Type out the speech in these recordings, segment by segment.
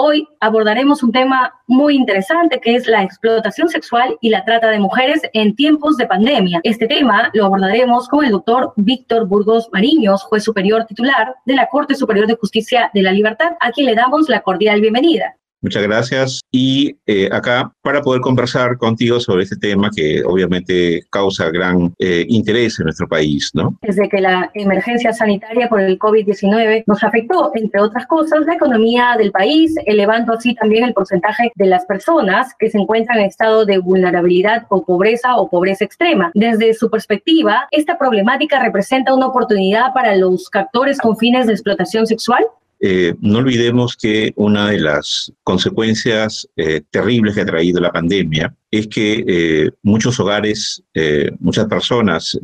Hoy abordaremos un tema muy interesante que es la explotación sexual y la trata de mujeres en tiempos de pandemia. Este tema lo abordaremos con el doctor Víctor Burgos Mariños, juez superior titular de la Corte Superior de Justicia de la Libertad, a quien le damos la cordial bienvenida. Muchas gracias. Y eh, acá para poder conversar contigo sobre este tema que obviamente causa gran eh, interés en nuestro país, ¿no? Desde que la emergencia sanitaria por el COVID-19 nos afectó, entre otras cosas, la economía del país, elevando así también el porcentaje de las personas que se encuentran en estado de vulnerabilidad o pobreza o pobreza extrema. Desde su perspectiva, ¿esta problemática representa una oportunidad para los captores con fines de explotación sexual? Eh, no olvidemos que una de las consecuencias eh, terribles que ha traído la pandemia es que eh, muchos hogares, muchas personas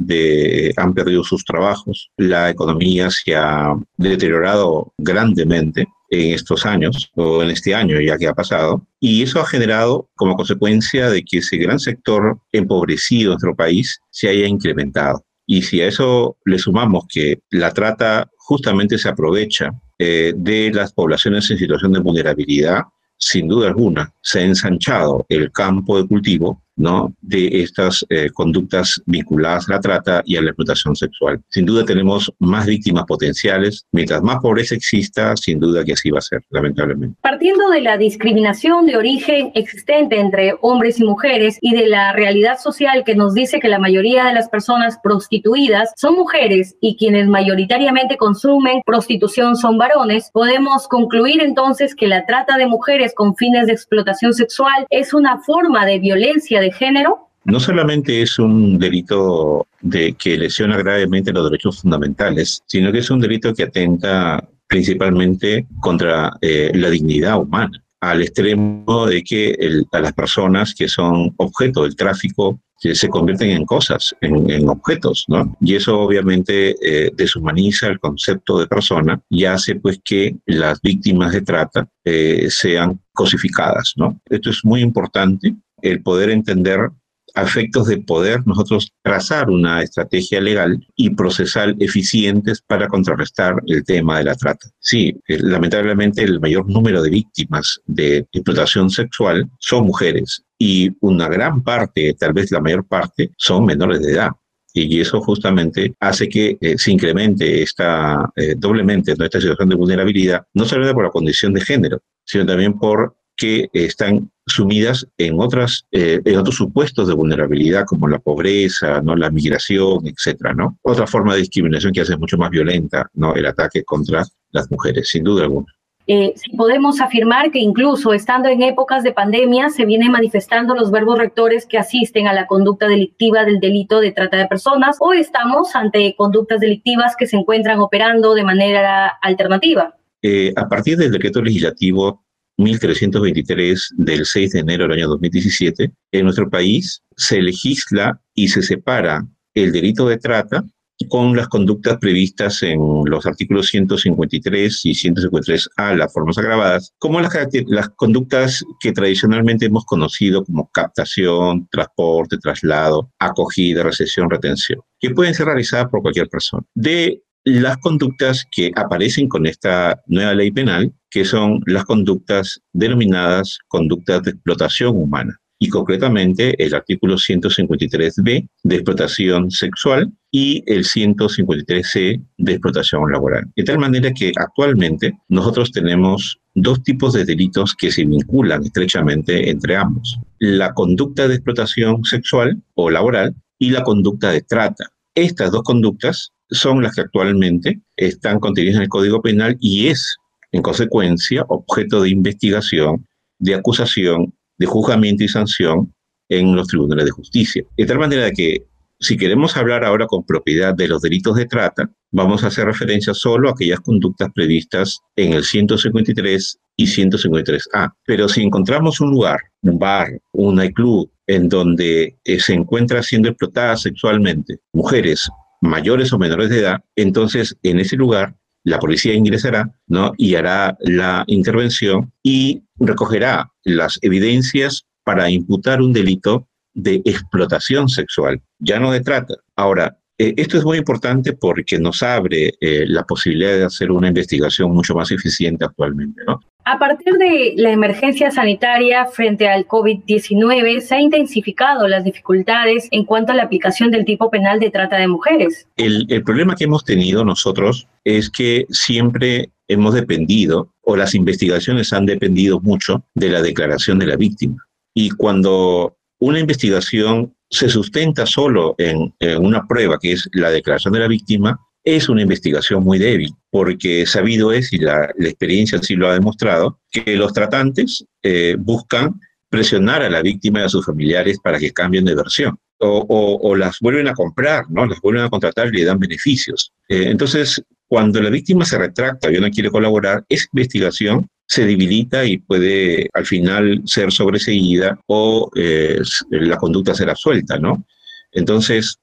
han perdido sus trabajos, la economía se ha deteriorado grandemente en estos años o en este año ya que ha pasado y eso ha generado como consecuencia de que ese gran sector empobrecido en nuestro país se haya incrementado. Y si a eso le sumamos que la trata justamente se aprovecha eh, de las poblaciones en situación de vulnerabilidad, sin duda alguna, se ha ensanchado el campo de cultivo ¿no? de estas eh, conductas vinculadas a la trata y a la explotación sexual. Sin duda tenemos más víctimas potenciales. Mientras más pobreza exista, sin duda que así va a ser, lamentablemente. Partiendo de la discriminación de origen existente entre hombres y mujeres y de la realidad social que nos dice que la mayoría de las personas prostituidas son mujeres y quienes mayoritariamente consumen prostitución son varones, podemos concluir entonces que la trata de mujeres con fines de explotación sexual es una forma de violencia género? No solamente es un delito de que lesiona gravemente los derechos fundamentales, sino que es un delito que atenta principalmente contra eh, la dignidad humana, al extremo de que a las personas que son objeto del tráfico se convierten en cosas, en, objetos, ¿no? Y eso obviamente eh, deshumaniza el concepto de persona y hace pues que las víctimas de trata eh, sean cosificadas, ¿no? Esto es muy importante el poder entender a efectos de poder nosotros trazar una estrategia legal y procesal eficientes para contrarrestar el tema de la trata. Sí, eh, lamentablemente el mayor número de víctimas de explotación sexual son mujeres y una gran parte, tal vez la mayor parte, son menores de edad y eso justamente hace que eh, se incremente esta, eh, doblemente nuestra situación de vulnerabilidad, no solamente por la condición de género, sino también por que están sumidas en, otras, eh, en otros supuestos de vulnerabilidad como la pobreza, ¿no? la migración, etcétera, ¿no? Otra forma de discriminación que hace mucho más violenta ¿no? el ataque contra las mujeres, sin duda alguna. Eh, si podemos afirmar que incluso estando en épocas de pandemia se vienen manifestando los verbos rectores que asisten a la conducta delictiva del delito de trata de personas o estamos ante conductas delictivas que se encuentran operando de manera alternativa. Eh, a partir del decreto legislativo 1323 del 6 de enero del año 2017, en nuestro país se legisla y se separa el delito de trata con las conductas previstas en los artículos 153 y 153A, las formas agravadas, como las, las conductas que tradicionalmente hemos conocido como captación, transporte, traslado, acogida, recesión, retención, que pueden ser realizadas por cualquier persona. De las conductas que aparecen con esta nueva ley penal, que son las conductas denominadas conductas de explotación humana y concretamente el artículo 153b de explotación sexual y el 153c de explotación laboral. De tal manera que actualmente nosotros tenemos dos tipos de delitos que se vinculan estrechamente entre ambos. La conducta de explotación sexual o laboral y la conducta de trata. Estas dos conductas son las que actualmente están contenidas en el Código Penal y es, en consecuencia, objeto de investigación, de acusación, de juzgamiento y sanción en los tribunales de justicia. De tal manera que si queremos hablar ahora con propiedad de los delitos de trata, vamos a hacer referencia solo a aquellas conductas previstas en el 153 y 153A. Pero si encontramos un lugar, un bar, un nightclub, en donde eh, se encuentra siendo explotada sexualmente mujeres mayores o menores de edad, entonces en ese lugar la policía ingresará ¿no? y hará la intervención y recogerá las evidencias para imputar un delito de explotación sexual, ya no de trata. Ahora, eh, esto es muy importante porque nos abre eh, la posibilidad de hacer una investigación mucho más eficiente actualmente. ¿no? A partir de la emergencia sanitaria frente al COVID-19, se han intensificado las dificultades en cuanto a la aplicación del tipo penal de trata de mujeres. El, problema que hemos tenido nosotros es que siempre hemos dependido, o las investigaciones han dependido mucho de la declaración de la víctima. Y cuando una investigación se sustenta solo en, una prueba, que es la declaración de la víctima, es una investigación muy débil, porque sabido es, y la, la experiencia sí lo ha demostrado, que los tratantes eh, buscan presionar a la víctima y a sus familiares para que cambien de versión. O, o, o, las vuelven a comprar, ¿no? Las vuelven a contratar y le dan beneficios. Eh, entonces, cuando la víctima se retracta y no quiere colaborar, esa investigación se debilita y puede al final ser sobreseída o eh, la conducta será suelta, ¿no? Entonces,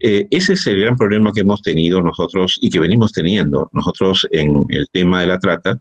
eh, ese es el gran problema que hemos tenido nosotros y que venimos teniendo nosotros en el tema de la trata,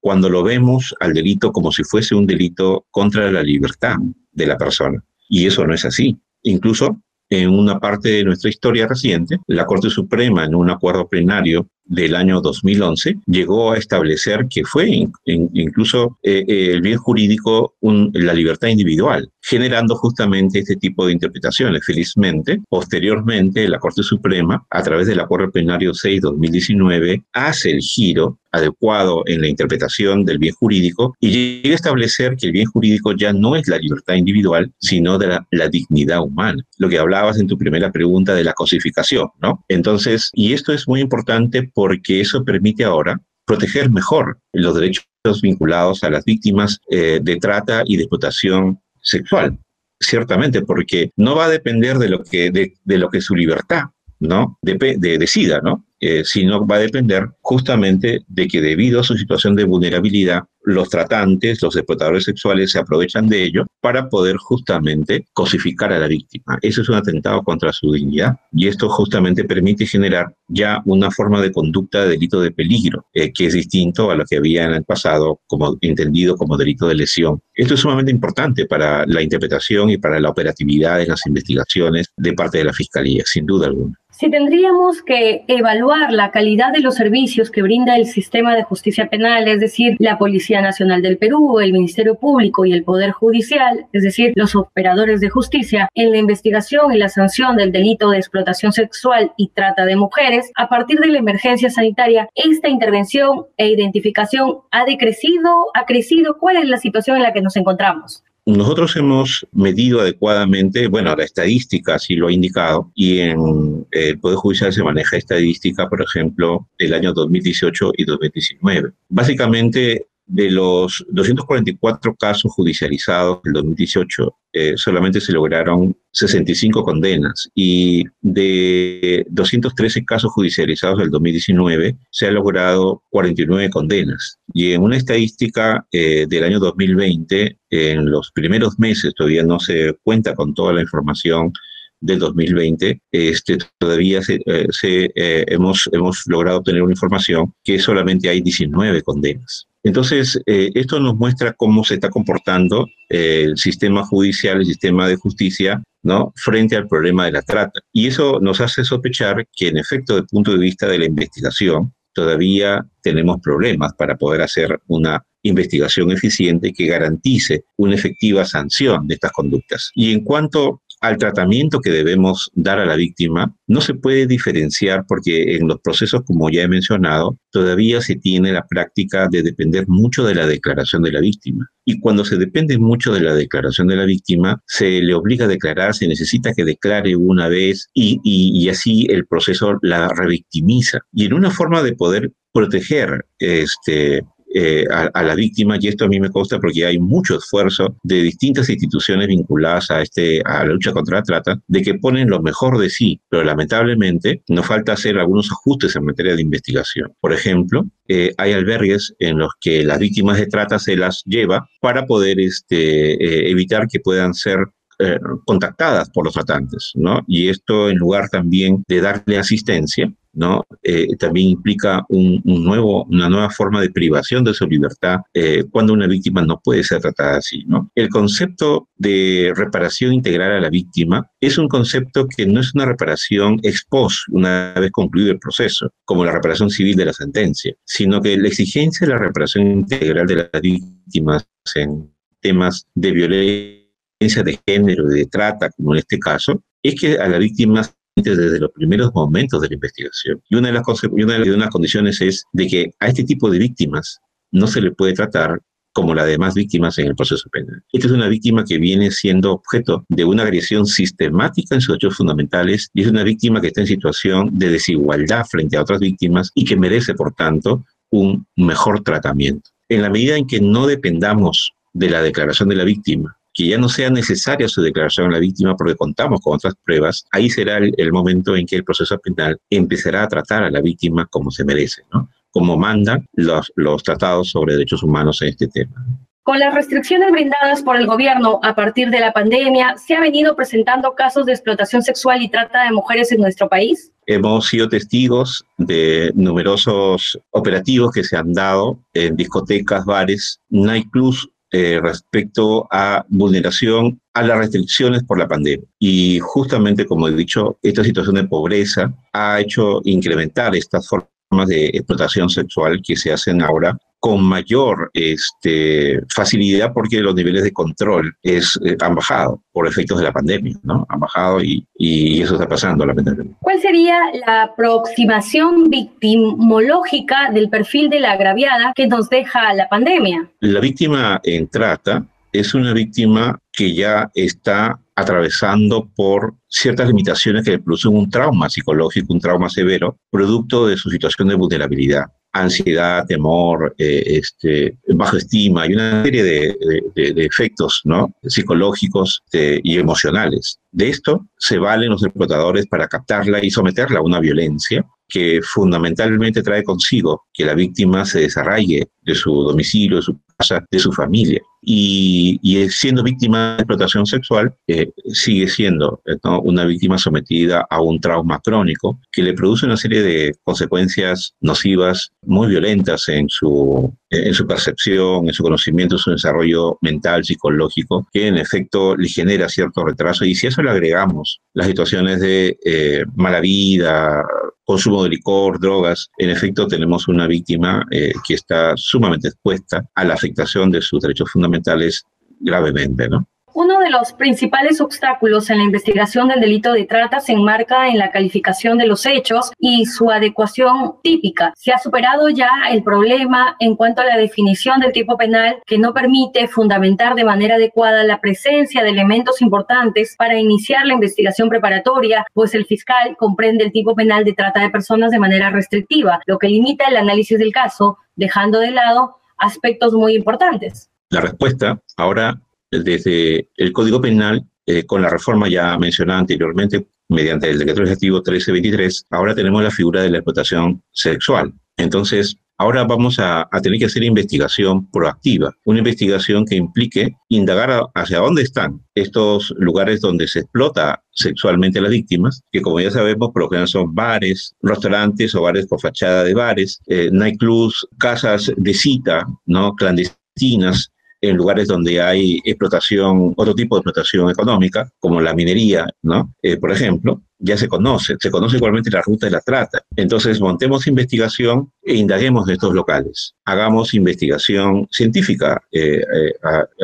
cuando lo vemos al delito como si fuese un delito contra la libertad de la persona. Y eso no es así. Incluso en una parte de nuestra historia reciente, la Corte Suprema, en un acuerdo plenario del año 2011, llegó a establecer que fue in, in, incluso eh, eh, el bien jurídico la libertad individual, generando justamente este tipo de interpretaciones. Felizmente, posteriormente, la Corte Suprema, a través del acuerdo plenario 6-2019, hace el giro adecuado en la interpretación del bien jurídico y llega a establecer que el bien jurídico ya no es la libertad individual, sino de la, la, dignidad humana. Lo que hablabas en tu primera pregunta de la cosificación, ¿no? Entonces, y esto es muy importante porque eso permite ahora proteger mejor los derechos vinculados a las víctimas eh, de trata y de explotación sexual. Ciertamente, porque no va a depender de lo que, de, de lo que su libertad, ¿no? De, de, decida, ¿no? Eh, sino va a depender justamente de que debido a su situación de vulnerabilidad, los tratantes, los explotadores sexuales se aprovechan de ello para poder justamente cosificar a la víctima. Eso es un atentado contra su dignidad y esto justamente permite generar ya una forma de conducta de delito de peligro, eh, que es distinto a lo que había en el pasado como entendido como delito de lesión. Esto es sumamente importante para la interpretación y para la operatividad en las investigaciones de parte de la Fiscalía, sin duda alguna. Si tendríamos que evaluar la calidad de los servicios que brinda el sistema de justicia penal, es decir, la Policía Nacional del Perú, el Ministerio Público y el Poder Judicial, es decir, los operadores de justicia, en la investigación y la sanción del delito de explotación sexual y trata de mujeres, a partir de la emergencia sanitaria, esta intervención e identificación ha decrecido, ha crecido. ¿Cuál es la situación en la que nos encontramos? Nosotros hemos medido adecuadamente, bueno, la estadística así lo ha indicado, y en el Poder Judicial se maneja estadística, por ejemplo, del año 2018 y 2019. Básicamente, de los 244 casos judicializados del 2018, eh, solamente se lograron 65 condenas y de 213 casos judicializados del 2019 se han logrado 49 condenas. Y en una estadística eh, del año 2020, en los primeros meses todavía no se cuenta con toda la información del 2020, este, todavía se, eh, se, eh, hemos, hemos logrado tener una información que solamente hay 19 condenas. Entonces, eh, esto nos muestra cómo se está comportando eh, el sistema judicial, el sistema de justicia, ¿no? Frente al problema de la trata. Y eso nos hace sospechar que, en efecto, desde el punto de vista de la investigación, todavía tenemos problemas para poder hacer una investigación eficiente que garantice una efectiva sanción de estas conductas. Y en cuanto al tratamiento que debemos dar a la víctima, no se puede diferenciar porque en los procesos, como ya he mencionado, todavía se tiene la práctica de depender mucho de la declaración de la víctima. Y cuando se depende mucho de la declaración de la víctima, se le obliga a declarar, se necesita que declare una vez y, y, y así el proceso la revictimiza. Y en una forma de poder proteger este, eh, a, a, la víctima y esto a mí me consta porque hay mucho esfuerzo de distintas instituciones vinculadas a, este, a la lucha contra la trata de que ponen lo mejor de sí, pero lamentablemente nos falta hacer algunos ajustes en materia de investigación. Por ejemplo, eh, hay albergues en los que las víctimas de trata se las lleva para poder este, eh, evitar que puedan ser eh, contactadas por los tratantes, ¿no? Y esto en lugar también de darle asistencia, ¿no? Eh, también implica una nueva forma de privación de su libertad eh, cuando una víctima no puede ser tratada así. ¿no? El concepto de reparación integral a la víctima es un concepto que no es una reparación ex post, una vez concluido el proceso, como la reparación civil de la sentencia, sino que la exigencia de la reparación integral de las víctimas en temas de violencia de género y de trata, como en este caso, es que a la víctima desde los primeros momentos de la investigación. Y una de las, una de las condiciones es de que a este tipo de víctimas no se le puede tratar como las demás víctimas en el proceso penal. Esta es una víctima que viene siendo objeto de una agresión sistemática en sus hechos fundamentales y es una víctima que está en situación de desigualdad frente a otras víctimas y que merece, por tanto, un mejor tratamiento. En la medida en que no dependamos de la declaración de la víctima que ya no sea necesaria su declaración a la víctima porque contamos con otras pruebas, ahí será el, momento en que el proceso penal empezará a tratar a la víctima como se merece, ¿no? como mandan los, los tratados sobre derechos humanos en este tema. Con las restricciones brindadas por el gobierno a partir de la pandemia, ¿se ha venido presentando casos de explotación sexual y trata de mujeres en nuestro país? Hemos sido testigos de numerosos operativos que se han dado en discotecas, bares, nightclubs eh, respecto a vulneración a las restricciones por la pandemia. Y justamente, como he dicho, esta situación de pobreza ha hecho incrementar estas formas de explotación sexual que se hacen ahora con mayor este, facilidad porque los niveles de control es, eh, han bajado por efectos de la pandemia, ¿no? Han bajado y, y eso está pasando, lamentablemente. ¿Cuál sería la aproximación victimológica del perfil de la agraviada que nos deja la pandemia? La víctima en trata es una víctima que ya está atravesando por ciertas limitaciones que le producen un trauma psicológico, un trauma severo, producto de su situación de vulnerabilidad ansiedad, temor, eh, este, baja estima y una serie de, efectos ¿no? psicológicos este, y emocionales. De esto se valen los explotadores para captarla y someterla a una violencia que fundamentalmente trae consigo que la víctima se desarraigue de su domicilio, de su casa, de su familia. Y, siendo víctima de explotación sexual, eh, sigue siendo una víctima sometida a un trauma crónico que le produce una serie de consecuencias nocivas muy violentas en su, en su percepción, en su conocimiento, en su desarrollo mental, psicológico, que en efecto le genera cierto retraso. Y si a eso le agregamos las situaciones de eh, mala vida, consumo de licor, drogas, en efecto tenemos una víctima eh, que está sumamente expuesta a la afectación de sus derechos fundamentales gravemente, ¿no? Uno de los principales obstáculos en la investigación del delito de trata se enmarca en la calificación de los hechos y su adecuación típica. Se ha superado ya el problema en cuanto a la definición del tipo penal que no permite fundamentar de manera adecuada la presencia de elementos importantes para iniciar la investigación preparatoria, pues el fiscal comprende el tipo penal de trata de personas de manera restrictiva, lo que limita el análisis del caso, dejando de lado aspectos muy importantes. La respuesta ahora desde el Código Penal, eh, con la reforma ya mencionada anteriormente, mediante el decreto legislativo 1323, ahora tenemos la figura de la explotación sexual. Entonces, ahora vamos a, tener que hacer investigación proactiva, una investigación que implique indagar hacia dónde están estos lugares donde se explota sexualmente a las víctimas, que como ya sabemos, por lo general son bares, restaurantes o bares con fachada de bares, eh, nightclubs, casas de cita, ¿no? clandestinas, en lugares donde hay explotación, otro tipo de explotación económica, como la minería, ¿no? Eh, por ejemplo, ya se conoce, se conoce igualmente la ruta de la trata. Entonces, montemos investigación e indaguemos de estos locales. Hagamos investigación científica, eh, eh,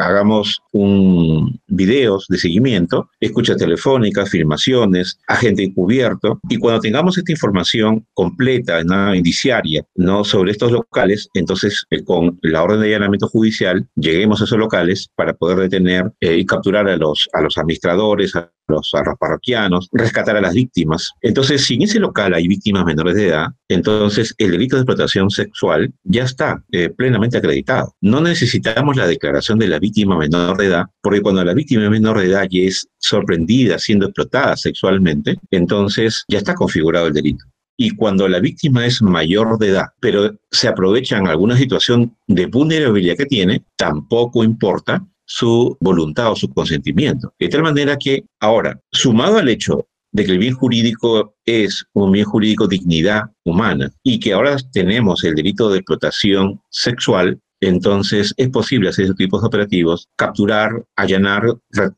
hagamos un videos de seguimiento, escuchas telefónicas, filmaciones, agente encubierto, y cuando tengamos esta información completa, indiciaria, ¿no? sobre estos locales, entonces eh, con la orden de allanamiento judicial lleguemos a esos locales para poder detener y capturar a los, a los administradores, a los, a los parroquianos, rescatar a las víctimas. Entonces, si en ese local hay víctimas menores de edad, entonces el delito de explotación sexual ya está eh, plenamente acreditado. No necesitamos la declaración de la víctima menor de edad, porque cuando la víctima menor de edad ya es sorprendida siendo explotada sexualmente, entonces ya está configurado el delito. Y cuando la víctima es mayor de edad, pero se aprovecha en alguna situación de vulnerabilidad que tiene, tampoco importa su voluntad o su consentimiento. De tal manera que ahora, sumado al hecho de que el bien jurídico es un bien jurídico dignidad humana y que ahora tenemos el delito de explotación sexual, entonces es posible hacer ese tipo de operativos, capturar, allanar,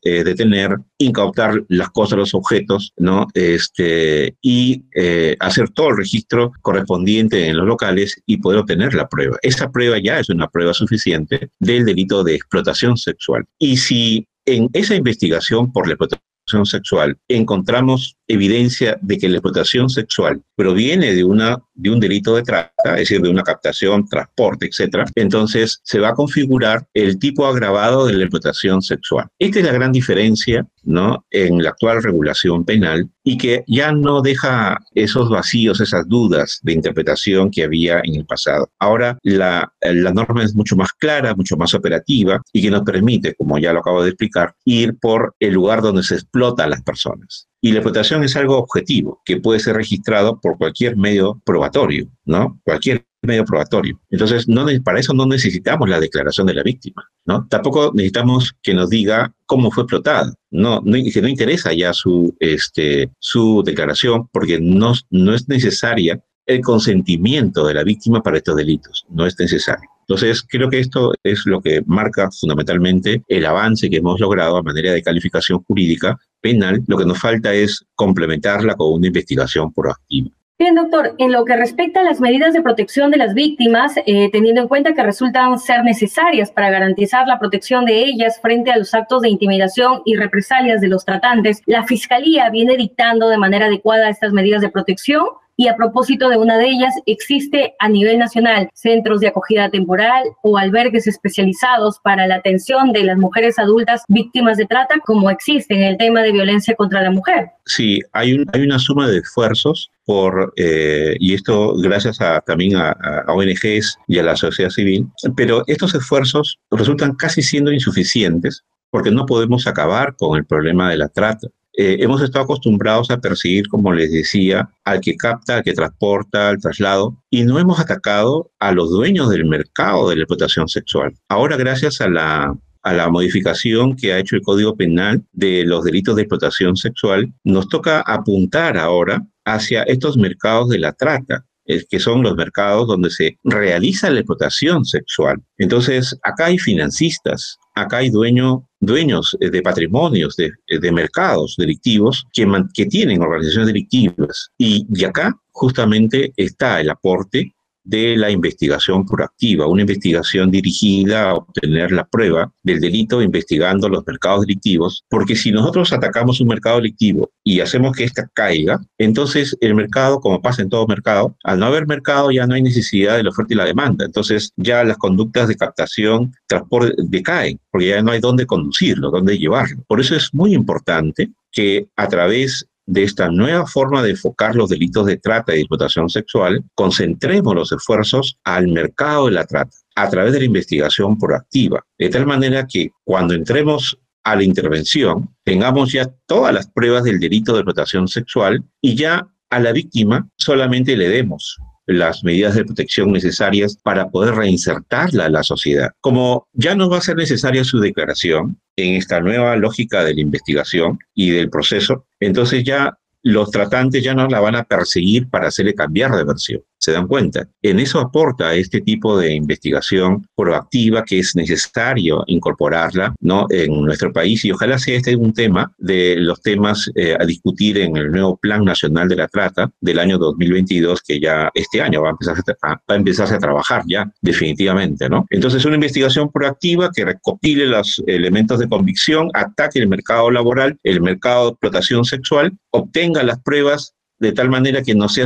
eh, detener, incautar las cosas, los objetos, ¿no? Este, y eh, hacer todo el registro correspondiente en los locales y poder obtener la prueba. Esa prueba ya es una prueba suficiente del delito de explotación sexual. Y si en esa investigación por la explotación sexual. Encontramos evidencia de que la explotación sexual proviene de, una, de un delito de trata, es decir, de una captación, transporte, etc., entonces se va a configurar el tipo agravado de la explotación sexual. Esta es la gran diferencia ¿no? en la actual regulación penal y que ya no deja esos vacíos, esas dudas de interpretación que había en el pasado. Ahora la, la norma es mucho más clara, mucho más operativa y que nos permite, como ya lo acabo de explicar, ir por el lugar donde se explota a las personas. Y la explotación es algo objetivo, que puede ser registrado por cualquier medio probatorio, ¿no? Cualquier medio probatorio. Entonces, no, para eso no necesitamos la declaración de la víctima, ¿no? Tampoco necesitamos que nos diga cómo fue explotada. No, no, que no interesa ya su, este, su declaración porque no, no es necesaria el consentimiento de la víctima para estos delitos. No es necesario. Entonces, creo que esto es lo que marca fundamentalmente el avance que hemos logrado a manera de calificación jurídica penal. Lo que nos falta es complementarla con una investigación proactiva. Bien, doctor, en lo que respecta a las medidas de protección de las víctimas, eh, teniendo en cuenta que resultan ser necesarias para garantizar la protección de ellas frente a los actos de intimidación y represalias de los tratantes, la Fiscalía viene dictando de manera adecuada estas medidas de protección y a propósito de una de ellas, existe a nivel nacional centros de acogida temporal o albergues especializados para la atención de las mujeres adultas víctimas de trata, como existe en el tema de violencia contra la mujer. Sí, hay, una suma de esfuerzos por, eh, y esto gracias a, también a, ONGs y a la sociedad civil, pero estos esfuerzos resultan casi siendo insuficientes porque no podemos acabar con el problema de la trata. Eh, hemos estado acostumbrados a perseguir, como les decía, al que capta, al que transporta, al traslado, y no hemos atacado a los dueños del mercado de la explotación sexual. Ahora, gracias a la, a la modificación que ha hecho el Código Penal de los delitos de explotación sexual, nos toca apuntar ahora hacia estos mercados de la trata, que son los mercados donde se realiza la explotación sexual. Entonces, acá hay financistas, acá hay dueños eh, de patrimonios, de, eh, de mercados delictivos que, que, tienen organizaciones delictivas. Y, y acá justamente está el aporte de la investigación proactiva, una investigación dirigida a obtener la prueba del delito investigando los mercados delictivos, porque si nosotros atacamos un mercado delictivo y hacemos que ésta caiga, entonces el mercado, como pasa en todo mercado, al no haber mercado ya no hay necesidad de la oferta y la demanda, entonces ya las conductas de captación, transporte decaen, porque ya no hay dónde conducirlo, dónde llevarlo. Por eso es muy importante que a través de esta nueva forma de enfocar los delitos de trata y explotación sexual, concentremos los esfuerzos al mercado de la trata a través de la investigación proactiva, de tal manera que cuando entremos a la intervención tengamos ya todas las pruebas del delito de explotación sexual y ya a la víctima solamente le demos las medidas de protección necesarias para poder reinsertarla a la sociedad. Como ya no va a ser necesaria su declaración en esta nueva lógica de la investigación y del proceso, entonces ya los tratantes ya no la van a perseguir para hacerle cambiar de versión se dan cuenta. En eso aporta este tipo de investigación proactiva que es necesario incorporarla ¿no? en nuestro país y ojalá sea este un tema de los temas eh, a discutir en el nuevo Plan Nacional de la Trata del año 2022 que ya este año va a, empezar a, va a empezarse a trabajar ya definitivamente. ¿no? Entonces una investigación proactiva que recopile los elementos de convicción, ataque el mercado laboral, el mercado de explotación sexual, obtenga las pruebas de tal manera que no sea,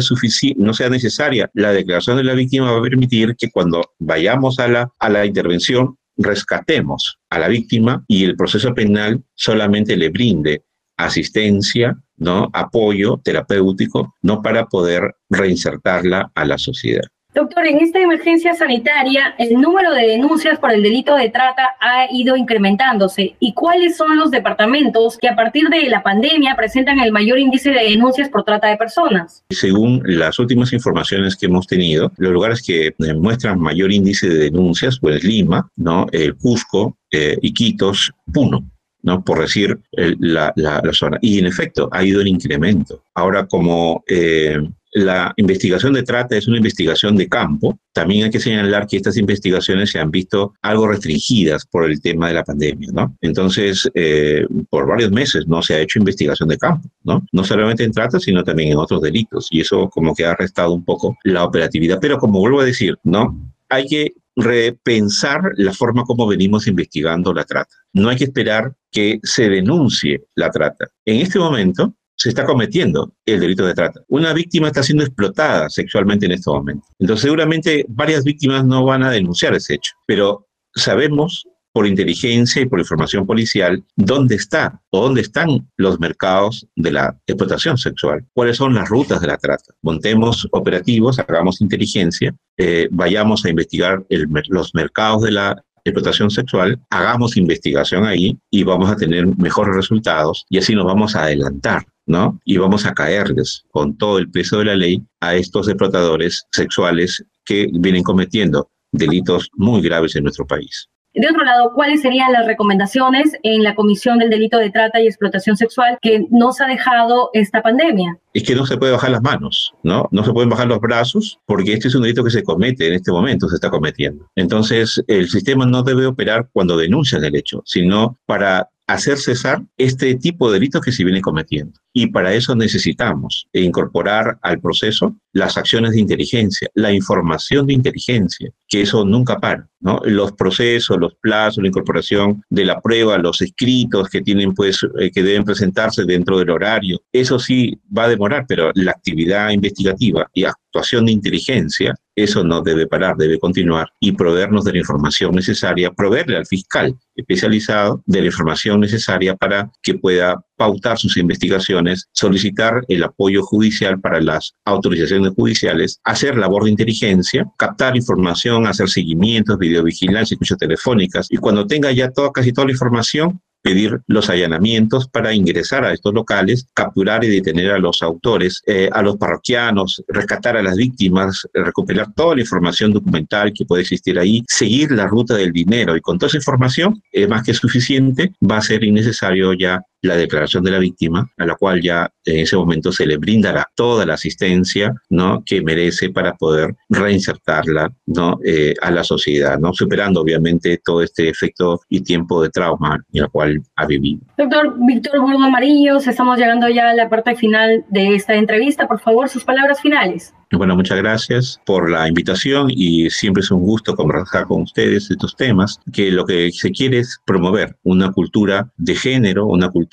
no sea necesaria la declaración de la víctima va a permitir que cuando vayamos a la, a la intervención rescatemos a la víctima y el proceso penal solamente le brinde asistencia, ¿no? apoyo terapéutico, no para poder reinsertarla a la sociedad. Doctor, en esta emergencia sanitaria, el número de denuncias por el delito de trata ha ido incrementándose. ¿Y cuáles son los departamentos que a partir de la pandemia presentan el mayor índice de denuncias por trata de personas? Según las últimas informaciones que hemos tenido, los lugares que muestran mayor índice de denuncias, pues Lima, ¿no? El Cusco, eh, Iquitos, Puno. ¿no? por decir la, la, zona. Y en efecto, ha ido en incremento. Ahora, como eh, la investigación de trata es una investigación de campo, también hay que señalar que estas investigaciones se han visto algo restringidas por el tema de la pandemia, ¿no? Entonces, eh, por varios meses no se ha hecho investigación de campo, ¿no? No solamente en trata, sino también en otros delitos. Y eso como que ha restado un poco la operatividad. Pero como vuelvo a decir, ¿no? Hay que repensar la forma como venimos investigando la trata. No hay que esperar que se denuncie la trata. En este momento se está cometiendo el delito de trata. Una víctima está siendo explotada sexualmente en este momento. Entonces seguramente varias víctimas no van a denunciar ese hecho, pero sabemos por inteligencia y por información policial dónde está o dónde están los mercados de la explotación sexual, cuáles son las rutas de la trata. Montemos operativos, hagamos inteligencia, eh, vayamos a investigar los mercados de la explotación sexual, hagamos investigación ahí y vamos a tener mejores resultados y así nos vamos a adelantar. ¿No? Y vamos a caerles con todo el peso de la ley a estos explotadores sexuales que vienen cometiendo delitos muy graves en nuestro país. De otro lado, ¿cuáles serían las recomendaciones en la Comisión del Delito de Trata y Explotación Sexual que nos ha dejado esta pandemia? Es que no se puede bajar las manos, ¿no? No se pueden bajar los brazos porque este es un delito que se comete en este momento, se está cometiendo. Entonces, el sistema no debe operar cuando denuncian el hecho, sino para hacer cesar este tipo de delitos que se viene cometiendo. Y para eso necesitamos incorporar al proceso las acciones de inteligencia, la información de inteligencia, que eso nunca para. Los procesos, los plazos, la incorporación de la prueba, los escritos que tienen, pues, eh, que deben presentarse dentro del horario, eso sí va a demorar, pero la actividad investigativa y actuación de inteligencia, eso no debe parar, debe continuar y proveernos de la información necesaria, proveerle al fiscal especializado de la información necesaria para que pueda pautar sus investigaciones, solicitar el apoyo judicial para las autorizaciones judiciales, hacer labor de inteligencia, captar información, hacer seguimientos, videovigilancia, escuchas telefónicas y cuando tenga ya toda, casi toda la información, pedir los allanamientos para ingresar a estos locales, capturar y detener a los autores, eh, a los parroquianos, rescatar a las víctimas, recuperar toda la información documental que puede existir ahí, seguir la ruta del dinero. Y con toda esa información es más que suficiente, va a ser innecesario ya la declaración de la víctima, a la cual ya en ese momento se le brindará toda la asistencia ¿no? que merece para poder reinsertarla ¿no? Eh, a la sociedad, ¿no? superando obviamente todo este efecto y tiempo de trauma en el cual ha vivido. Doctor Víctor Burgo Amarillos, estamos llegando ya a la parte final de esta entrevista. Por favor, sus palabras finales. Bueno, muchas gracias por la invitación y siempre es un gusto conversar con ustedes estos temas, que lo que se quiere es promover una cultura de género, una cultura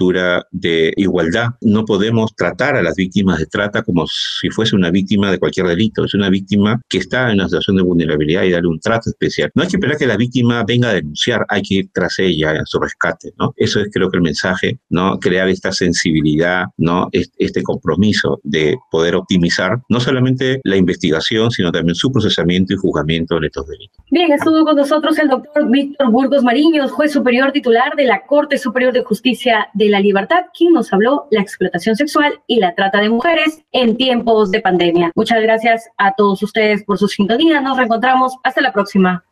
de igualdad. No podemos tratar a las víctimas de trata como si fuese una víctima de cualquier delito, es una víctima que está en una situación de vulnerabilidad y darle un trato especial. No hay que esperar que la víctima venga a denunciar, hay que ir tras ella en su rescate, ¿no? Eso es creo que el mensaje, ¿no? Crear esta sensibilidad, ¿no? Este compromiso de poder optimizar no solamente la investigación, sino también su procesamiento y juzgamiento de estos delitos. Bien, estuvo con nosotros el doctor Víctor Burgos Mariños, juez superior titular de la Corte Superior de Justicia la Libertad, quien nos habló la explotación sexual y la trata de mujeres en tiempos de pandemia. Muchas gracias a todos ustedes por su sintonía. Nos reencontramos. Hasta la próxima.